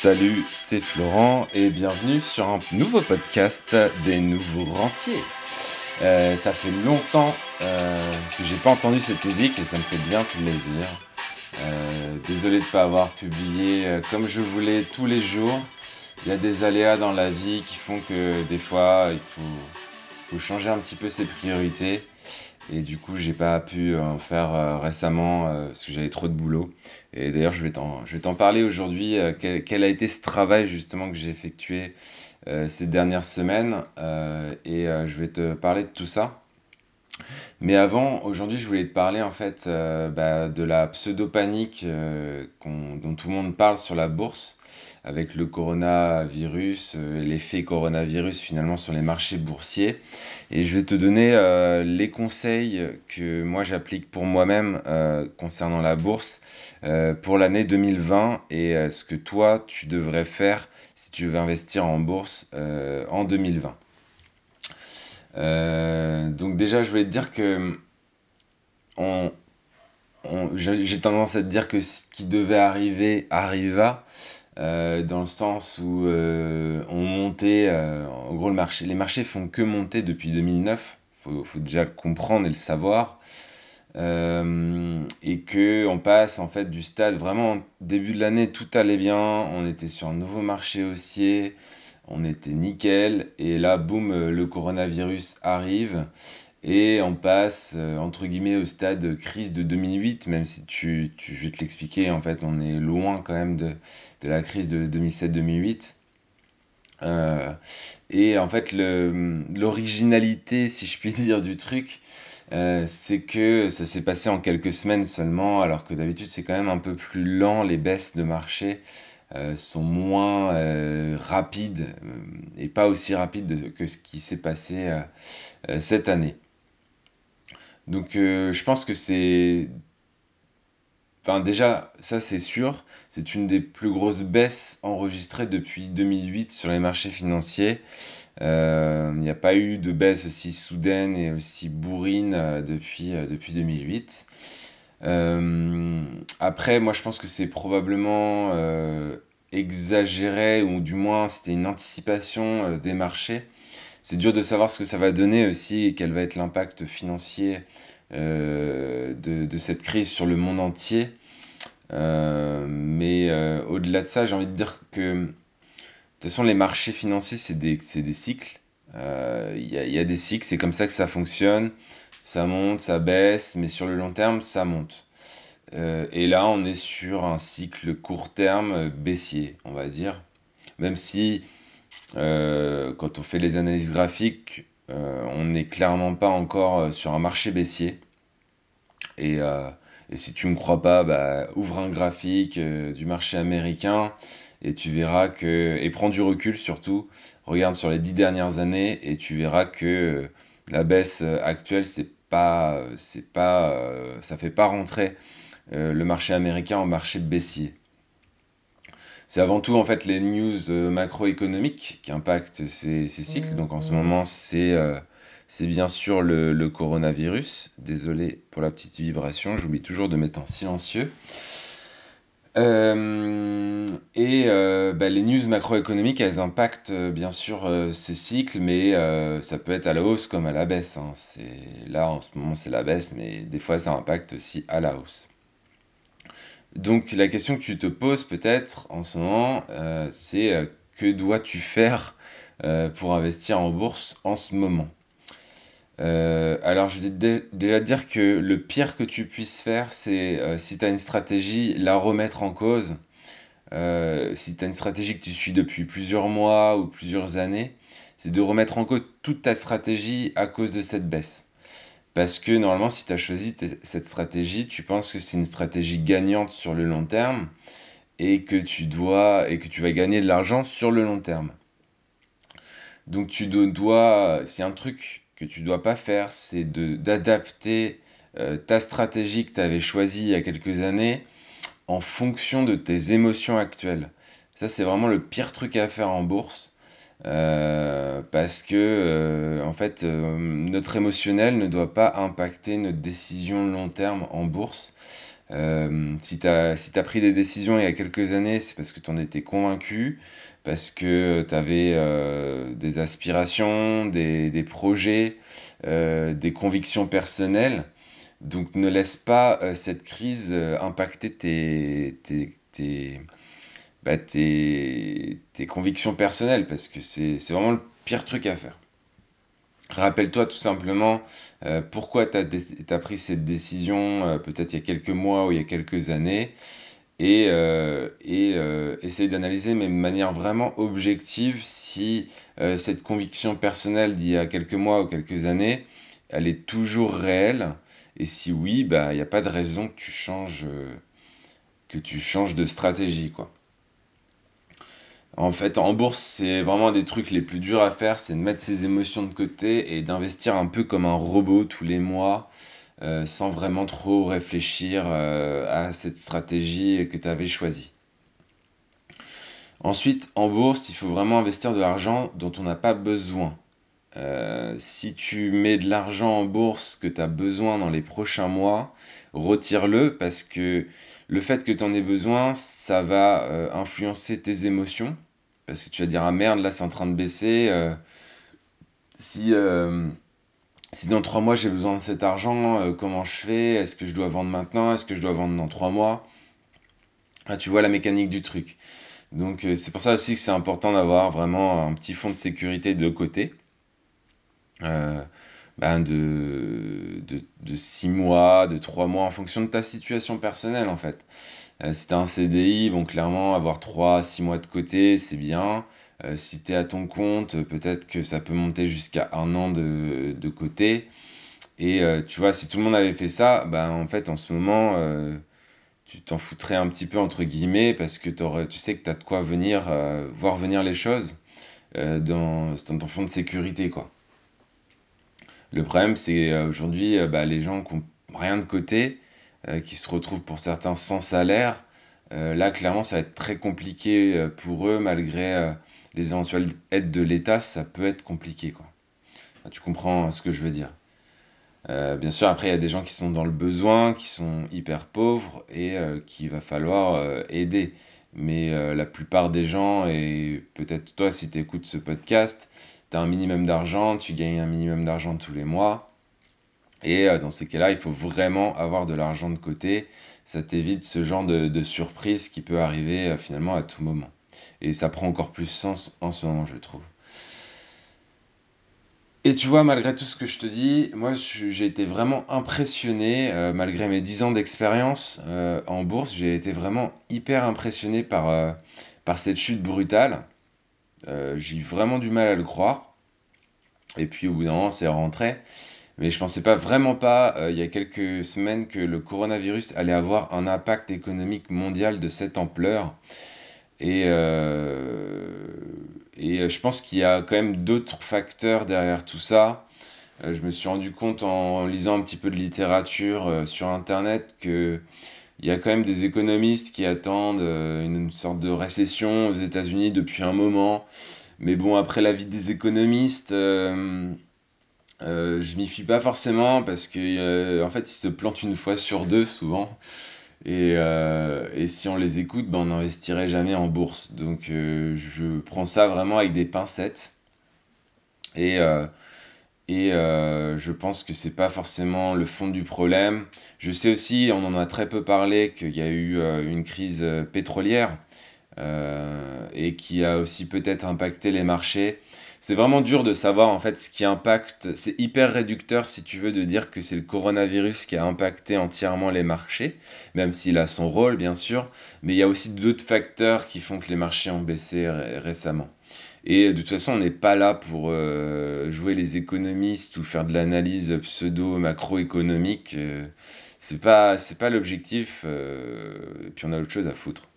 Salut, c'est Florent et bienvenue sur un nouveau podcast des nouveaux rentiers. Euh, ça fait longtemps euh, que j'ai pas entendu cette musique et ça me fait bien plaisir. Euh, désolé de ne pas avoir publié euh, comme je voulais tous les jours. Il y a des aléas dans la vie qui font que des fois il faut, faut changer un petit peu ses priorités. Et du coup, j'ai pas pu en faire euh, récemment euh, parce que j'avais trop de boulot. Et d'ailleurs, je vais t'en, parler aujourd'hui. euh, quel, a été ce travail justement que j'ai effectué euh, ces dernières semaines. Euh, et euh, je vais te parler de tout ça. Mais avant, aujourd'hui, je voulais te parler en fait euh, bah, de la pseudo-panique euh, dont tout le monde parle sur la bourse avec le coronavirus, euh, l'effet coronavirus finalement sur les marchés boursiers. Et je vais te donner euh, les conseils que moi j'applique pour moi-même euh, concernant la bourse pour l'année 2020 et ce que toi tu devrais faire si tu veux investir en bourse en 2020. Euh, donc déjà, je voulais te dire que j'ai tendance à te dire que ce qui devait arriver arriva, euh, dans le sens où euh, on montait, euh, en gros le marché, les marchés font que monter depuis 2009, faut, faut déjà le comprendre et le savoir, et que on passe en fait du stade vraiment début de l'année tout allait bien, on était sur un nouveau marché haussier, on était nickel, et là boum, le coronavirus arrive. Et on passe, euh, entre guillemets, au stade crise de 2008, même si tu, je vais te l'expliquer, en fait, on est loin quand même de, la crise de 2007-2008. Euh, et en fait, l'originalité, si je puis dire, du truc, euh, c'est que ça s'est passé en quelques semaines seulement, alors que d'habitude, c'est quand même un peu plus lent, les baisses de marché sont moins rapides, et pas aussi rapides que ce qui s'est passé cette année. Donc euh, je pense que c'est... Enfin déjà, ça c'est sûr, c'est une des plus grosses baisses enregistrées depuis 2008 sur les marchés financiers. Euh, il n'y a pas eu de baisse aussi soudaine et aussi bourrine euh, depuis, depuis 2008. Euh, après, moi je pense que c'est probablement exagéré, ou du moins c'était une anticipation des marchés. C'est dur de savoir ce que ça va donner aussi et quel va être l'impact financier de, de cette crise sur le monde entier. Euh, mais euh, au-delà de ça, j'ai envie de dire que de toute façon, les marchés financiers, c'est des, cycles. Euh, Il y a, des cycles, c'est comme ça que ça fonctionne. Ça monte, ça baisse, mais sur le long terme, ça monte. Euh, et là, on est sur un cycle court terme euh, baissier, on va dire. Même si euh, quand on fait les analyses graphiques, euh, on n'est clairement pas encore euh, sur un marché baissier. Et, euh, si tu ne me crois pas, bah, ouvre un graphique euh, du marché américain et tu verras que, et prends du recul surtout, regarde sur les dix dernières années et tu verras que euh, la baisse euh, actuelle, c'est pas, c'est pas, euh, ça fait pas rentrer euh, le marché américain en marché baissier. C'est avant tout en fait les news euh, macroéconomiques qui impactent ces, ces cycles. Donc en ce moment, c'est euh, c'est bien sûr le, le coronavirus. Désolé pour la petite vibration, j'oublie toujours de mettre en silencieux. Euh, et euh, bah, les news macroéconomiques, elles impactent bien sûr ces cycles, mais ça peut être à la hausse comme à la baisse. hein. Là, en ce moment, c'est la baisse, mais des fois, ça impacte aussi à la hausse. Donc la question que tu te poses peut-être en ce moment, euh, c'est euh, que dois-tu faire euh, pour investir en bourse en ce moment? Alors je vais dé- déjà dire que le pire que tu puisses faire, c'est si tu as une stratégie, la remettre en cause. Si tu as une stratégie que tu suis depuis plusieurs mois ou plusieurs années, c'est de remettre en cause toute ta stratégie à cause de cette baisse. Parce que normalement, si tu as choisi cette stratégie, tu penses que c'est une stratégie gagnante sur le long terme et que tu dois et que tu vas gagner de l'argent sur le long terme. Donc tu do- dois, c'est un truc que tu dois pas faire, c'est d'adapter euh, ta stratégie que tu avais choisie il y a quelques années en fonction de tes émotions actuelles. Ça, c'est vraiment le pire truc à faire en bourse. euh, parce que euh, en fait euh, notre émotionnel ne doit pas impacter notre décision long terme en bourse si tu as, si as pris des décisions il y a quelques années, c'est parce que tu en étais convaincu, parce que tu avais des aspirations, des, des projets, des convictions personnelles. Donc ne laisse pas cette crise impacter tes, tes, tes, bah, tes, convictions personnelles, parce que c'est vraiment le pire truc à faire. Rappelle-toi tout simplement euh, pourquoi tu as, pris cette décision euh, peut-être il y a quelques mois ou il y a quelques années et, euh, et essaye d'analyser mais de manière vraiment objective si cette conviction personnelle d'il y a quelques mois ou quelques années elle est toujours réelle et si oui bah il n'y a pas de raison que tu changes que tu changes de stratégie quoi. En fait, en bourse, c'est vraiment des trucs les plus durs à faire, c'est de mettre ses émotions de côté et d'investir un peu comme un robot tous les mois, euh, sans vraiment trop réfléchir euh, à cette stratégie que tu avais choisie. Ensuite, en bourse, il faut vraiment investir de l'argent dont on n'a pas besoin. Euh, si tu mets de l'argent en bourse que tu as besoin dans les prochains mois, retire-le parce que le fait que tu en aies besoin, ça va influencer tes émotions parce que tu vas dire, ah merde, là c'est en train de baisser. Euh, si, euh, si dans trois mois j'ai besoin de cet argent, euh, comment je fais? Est-ce que je dois vendre maintenant? Est-ce que je dois vendre dans trois mois? Ah, Tu vois la mécanique du truc. Donc c'est pour ça aussi que c'est important d'avoir vraiment un petit fonds de sécurité de côté. Ben de, de, de 6 mois, de 3 mois, en fonction de ta situation personnelle en fait. Euh, si tu un CDI, bon, clairement, avoir 3 6 mois de côté, c'est bien. Euh, si tu à ton compte, peut-être que ça peut monter jusqu'à un an de, côté. Et euh, tu vois, si tout le monde avait fait ça, ben, en fait, en ce moment, tu t'en foutrais un petit peu, entre guillemets, parce que tu sais que tu as de quoi venir, voir venir les choses dans, dans, ton fonds de sécurité, quoi. Le problème, c'est aujourd'hui, bah, les gens qui n'ont rien de côté, qui se retrouvent pour certains sans salaire, euh, là clairement ça va être très compliqué euh, pour eux malgré les éventuelles aides de l'État, ça peut être compliqué quoi. Tu comprends ce que je veux dire. bien sûr, après, il y a des gens qui sont dans le besoin, qui sont hyper pauvres et qu'il va falloir aider. Mais la plupart des gens, et peut-être toi si tu écoutes ce podcast, tu as un minimum d'argent, tu gagnes un minimum d'argent tous les mois. Et euh, dans ces cas-là, il faut vraiment avoir de l'argent de côté. Ça t'évite ce genre de, surprise qui peut arriver euh, finalement à tout moment. Et ça prend encore plus sens en ce moment, je trouve. Et tu vois, malgré tout ce que je te dis, moi j'ai été vraiment impressionné, euh, malgré mes 10 ans d'expérience en bourse, j'ai été vraiment hyper impressionné par, par cette chute brutale. j'ai vraiment du mal à le croire. Et puis au bout d'un moment, c'est rentré. Mais je pensais pas vraiment pas, euh, il y a quelques semaines, que le coronavirus allait avoir un impact économique mondial de cette ampleur. Et, euh, et je pense qu'il y a quand même d'autres facteurs derrière tout ça. Euh, je me suis rendu compte en lisant un petit peu de littérature sur Internet que il y a quand même des économistes qui attendent une sorte de récession aux États-Unis depuis un moment. Mais bon, après l'avis des économistes, euh, je m'y fie pas forcément parce que euh, en fait ils se plantent une fois sur deux souvent. Et, euh, et si on les écoute ben on n'investirait jamais en bourse. Donc je prends ça vraiment avec des pincettes. Et et je pense que c'est pas forcément le fond du problème. Je sais aussi on en a très peu parlé qu'il y a eu une crise pétrolière et qui a aussi peut-être impacté les marchés c'est vraiment dur de savoir en fait ce qui impacte. C'est hyper réducteur si tu veux de dire que c'est le coronavirus qui a impacté entièrement les marchés, même s'il a son rôle bien sûr. Mais il y a aussi d'autres facteurs qui font que les marchés ont baissé récemment. Et de toute façon, on n'est pas là pour euh, jouer les économistes ou faire de l'analyse pseudo-macroéconomique. Euh, c'est pas, pas l'objectif. Euh, et puis on a autre chose à foutre.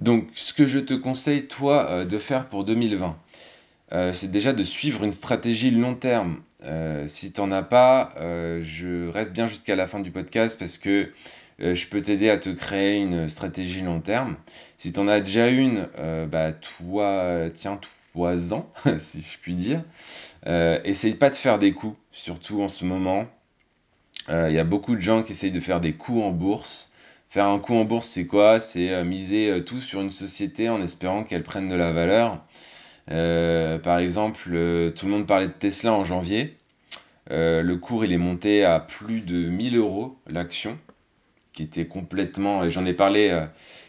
Donc, ce que je te conseille, toi, euh, de faire pour 2020, euh, c'est déjà de suivre une stratégie long terme. Euh, si tu n'en as pas, je reste bien jusqu'à la fin du podcast parce que je peux t'aider à te créer une stratégie long terme. Si tu en as déjà une, bah, toi, tiens, toi-en, si je puis dire. essaye pas de faire des coups, surtout en ce moment. Il y a beaucoup de gens qui essayent de faire des coups en bourse. Faire un coup en bourse, c'est quoi? C'est miser tout sur une société en espérant qu'elle prenne de la valeur. par exemple, tout le monde parlait de Tesla en janvier. le cours il est monté à plus de 1000 euros l'action, qui était complètement. J'en ai parlé,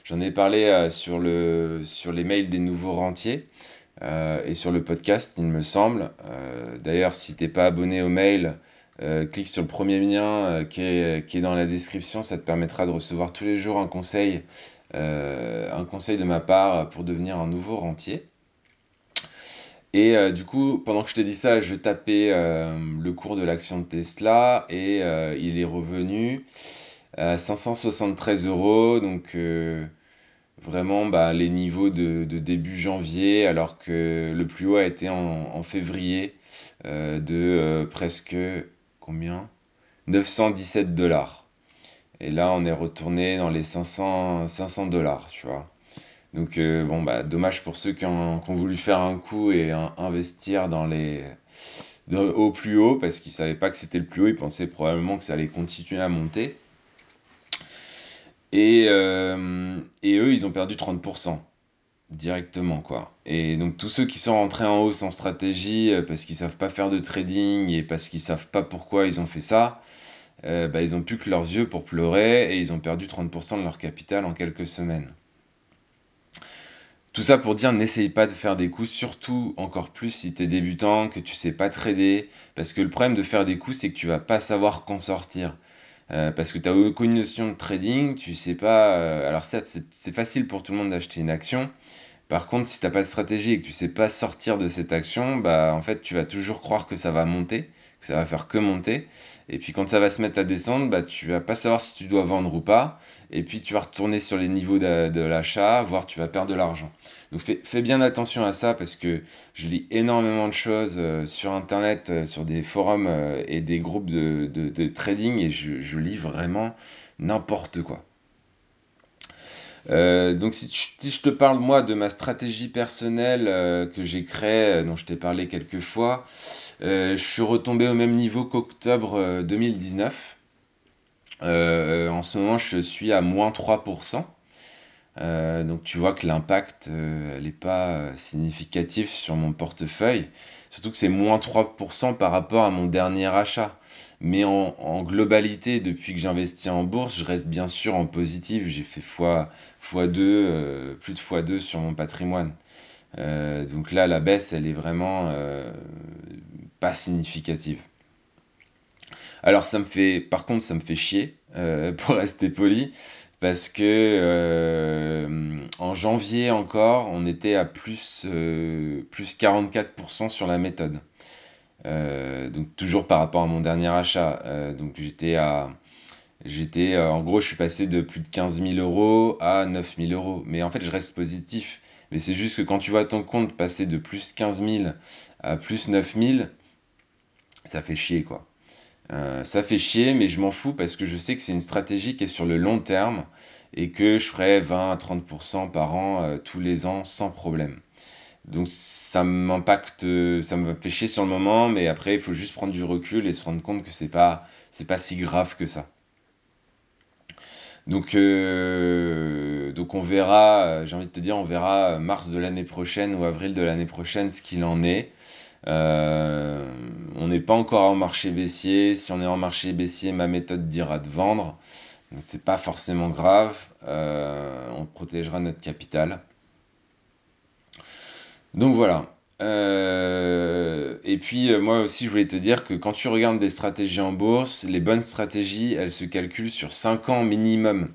j'en ai parlé sur, le, sur les mails des nouveaux rentiers. Euh, et sur le podcast, il me semble. Euh, d'ailleurs, si t'es pas abonné au mail, euh, clique sur le premier lien qui est, qui, est, dans la description. Ça te permettra de recevoir tous les jours un conseil, un conseil de ma part pour devenir un nouveau rentier. Et du coup, pendant que je t'ai dit ça, je tapais le cours de l'action de Tesla et il est revenu à 573 euros. Donc vraiment bah, les niveaux de, début janvier, alors que le plus haut a été en, février euh, de euh, presque combien? 917 dollars. Et là, on est retourné dans les 500 dollars, tu vois. Donc euh, bon bah dommage pour ceux qui ont, voulu faire un coup et investir dans les au plus haut parce qu'ils savaient pas que c'était le plus haut, ils pensaient probablement que ça allait continuer à monter. Et, euh, et eux, ils ont perdu 30% directement quoi. Et donc tous ceux qui sont rentrés en haut sans stratégie euh, parce qu'ils savent pas faire de trading et parce qu'ils savent pas pourquoi ils ont fait ça, euh, bah, ils ont plus que leurs yeux pour pleurer et ils ont perdu 30% de leur capital en quelques semaines. Tout ça pour dire n'essaye pas de faire des coups, surtout encore plus si tu es débutant, que tu sais pas trader, parce que le problème de faire des coups c'est que tu vas pas savoir qu'en sortir. Euh, parce que tu n'as aucune notion de trading, tu sais pas. Euh, alors, certes, c'est facile pour tout le monde d'acheter une action. Par contre, si tu n'as pas de stratégie et que tu sais pas sortir de cette action, bah en fait, tu vas toujours croire que ça va monter, que ça va faire que monter. Et puis quand ça va se mettre à descendre, bah tu vas pas savoir si tu dois vendre ou pas. Et puis tu vas retourner sur les niveaux de, l'achat, voire tu vas perdre de l'argent. Donc fais, bien attention à ça parce que je lis énormément de choses euh, sur internet, euh, sur des forums euh, et des groupes de, trading et je, lis vraiment n'importe quoi. Donc si, je te parle moi de ma stratégie personnelle que j'ai créée, dont je t'ai parlé quelques fois, je suis retombé au même niveau qu'octobre 2019. en ce moment, je suis à moins 3%. Euh, donc tu vois que l'impact n'est euh, pas euh, significatif sur mon portefeuille. Surtout que c'est moins 3% par rapport à mon dernier achat. Mais en, globalité, depuis que j'investis en bourse, je reste bien sûr en positif. J'ai fait fois, fois 2, plus de fois 2 sur mon patrimoine. donc là, la baisse, elle est vraiment pas significative. Alors ça me fait, par contre, ça me fait chier, pour rester poli, parce que euh, en janvier encore, on était à plus, euh, plus 44% sur la méthode. Euh, donc toujours par rapport à mon dernier achat. donc j'étais à... J'étais, en gros, je suis passé de plus de 15 000 euros à 9 000 euros. Mais en fait, je reste positif. Mais c'est juste que quand tu vois ton compte passer de plus 15 000 à plus 9 000, ça fait chier, quoi. Euh, ça fait chier, mais je m'en fous parce que je sais que c'est une stratégie qui est sur le long terme et que je ferai 20 à 30% par an euh, tous les ans sans problème. Donc ça m'impacte, ça me fait chier sur le moment, mais après il faut juste prendre du recul et se rendre compte que c'est pas c'est pas si grave que ça. Donc euh, donc on verra, j'ai envie de te dire, on verra mars de l'année prochaine ou avril de l'année prochaine ce qu'il en est. Euh, on n'est pas encore en marché baissier. Si on est en marché baissier, ma méthode dira de vendre. Donc c'est pas forcément grave. Euh, on protégera notre capital. Donc voilà. Euh, et puis moi aussi je voulais te dire que quand tu regardes des stratégies en bourse, les bonnes stratégies, elles se calculent sur 5 ans minimum.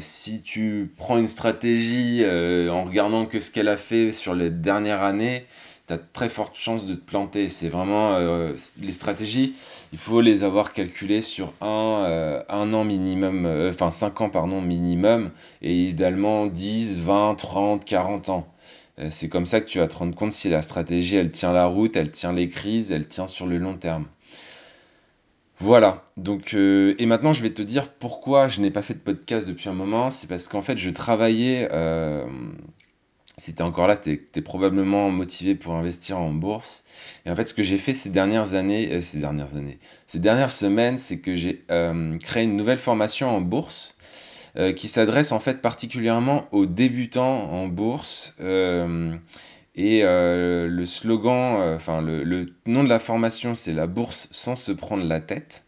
si tu prends une stratégie en regardant que ce qu'elle a fait sur les dernières années, tu as très forte chance de te planter. C'est vraiment euh, les stratégies, il faut les avoir calculées sur un, euh, an minimum, euh, enfin 5 ans pardon minimum, et idéalement 10, 20, 30, 40 ans. C'est comme ça que tu vas te rendre compte si la stratégie elle tient la route, elle tient les crises, elle tient sur le long terme. Voilà, donc et maintenant je vais te dire pourquoi je n'ai pas fait de podcast depuis un moment, c'est parce qu'en fait je travaillais si tu es encore là, tu es, probablement motivé pour investir en bourse. Et en fait, ce que j'ai fait ces dernières années, euh, ces dernières années, ces dernières semaines, c'est que j'ai euh, créé une nouvelle formation en bourse euh, qui s'adresse en fait particulièrement aux débutants en bourse. et le slogan, enfin le, nom de la formation, c'est la bourse sans se prendre la tête.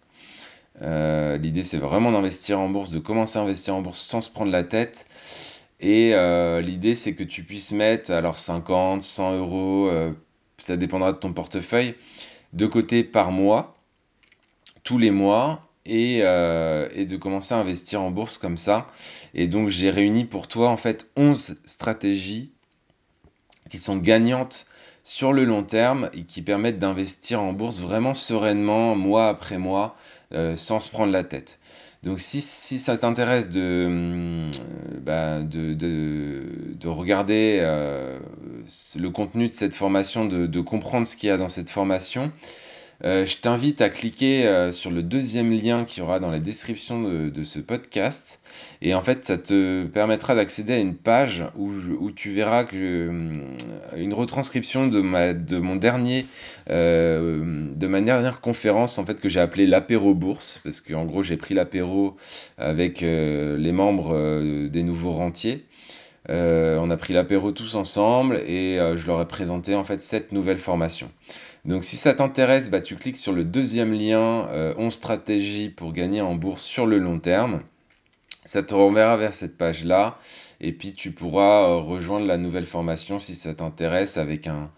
L'idée, c'est vraiment d'investir en bourse, de commencer à investir en bourse sans se prendre la tête. Et euh, l'idée, c'est que tu puisses mettre alors 50, 100 euros, euh, ça dépendra de ton portefeuille, de côté par mois, tous les mois, et, euh, et, de commencer à investir en bourse comme ça. Et donc, j'ai réuni pour toi en fait 11 stratégies qui sont gagnantes sur le long terme et qui permettent d'investir en bourse vraiment sereinement, mois après mois, sans se prendre la tête. Donc si, ça t'intéresse de, euh, bah, de, regarder euh, le contenu de cette formation, de comprendre ce qu'il y a dans cette formation, euh, je t'invite à cliquer euh, sur le deuxième lien qui aura dans la description de, ce podcast. Et en fait, ça te permettra d'accéder à une page où, tu verras euh, une retranscription de ma dernière conférence en fait que j'ai appelée l'apéro bourse, parce qu'en gros j'ai pris l'apéro avec les membres des nouveaux rentiers. on a pris l'apéro tous ensemble et je leur ai présenté en fait cette nouvelle formation. Donc si ça t'intéresse, bah, tu cliques sur le deuxième lien, 11 euh, stratégies pour gagner en bourse sur le long terme. Ça te renverra vers cette page-là. Et puis tu pourras euh, rejoindre la nouvelle formation si ça t'intéresse avec un,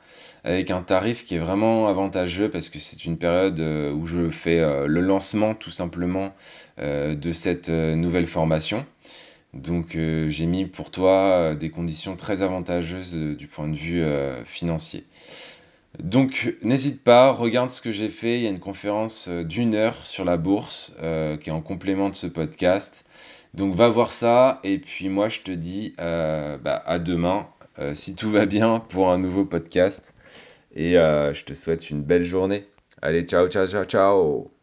avec un tarif qui est vraiment avantageux parce que c'est une période euh, où je fais le lancement tout simplement de cette nouvelle formation. Donc j'ai mis pour toi des conditions très avantageuses du point de vue financier. Donc n'hésite pas, regarde ce que j'ai fait. Il y a une conférence euh, d'une heure sur la bourse euh, qui est en complément de ce podcast. Donc va voir ça et puis moi je te dis euh, bah, à demain si tout va bien pour un nouveau podcast et je te souhaite une belle journée. Allez ciao ciao ciao ciao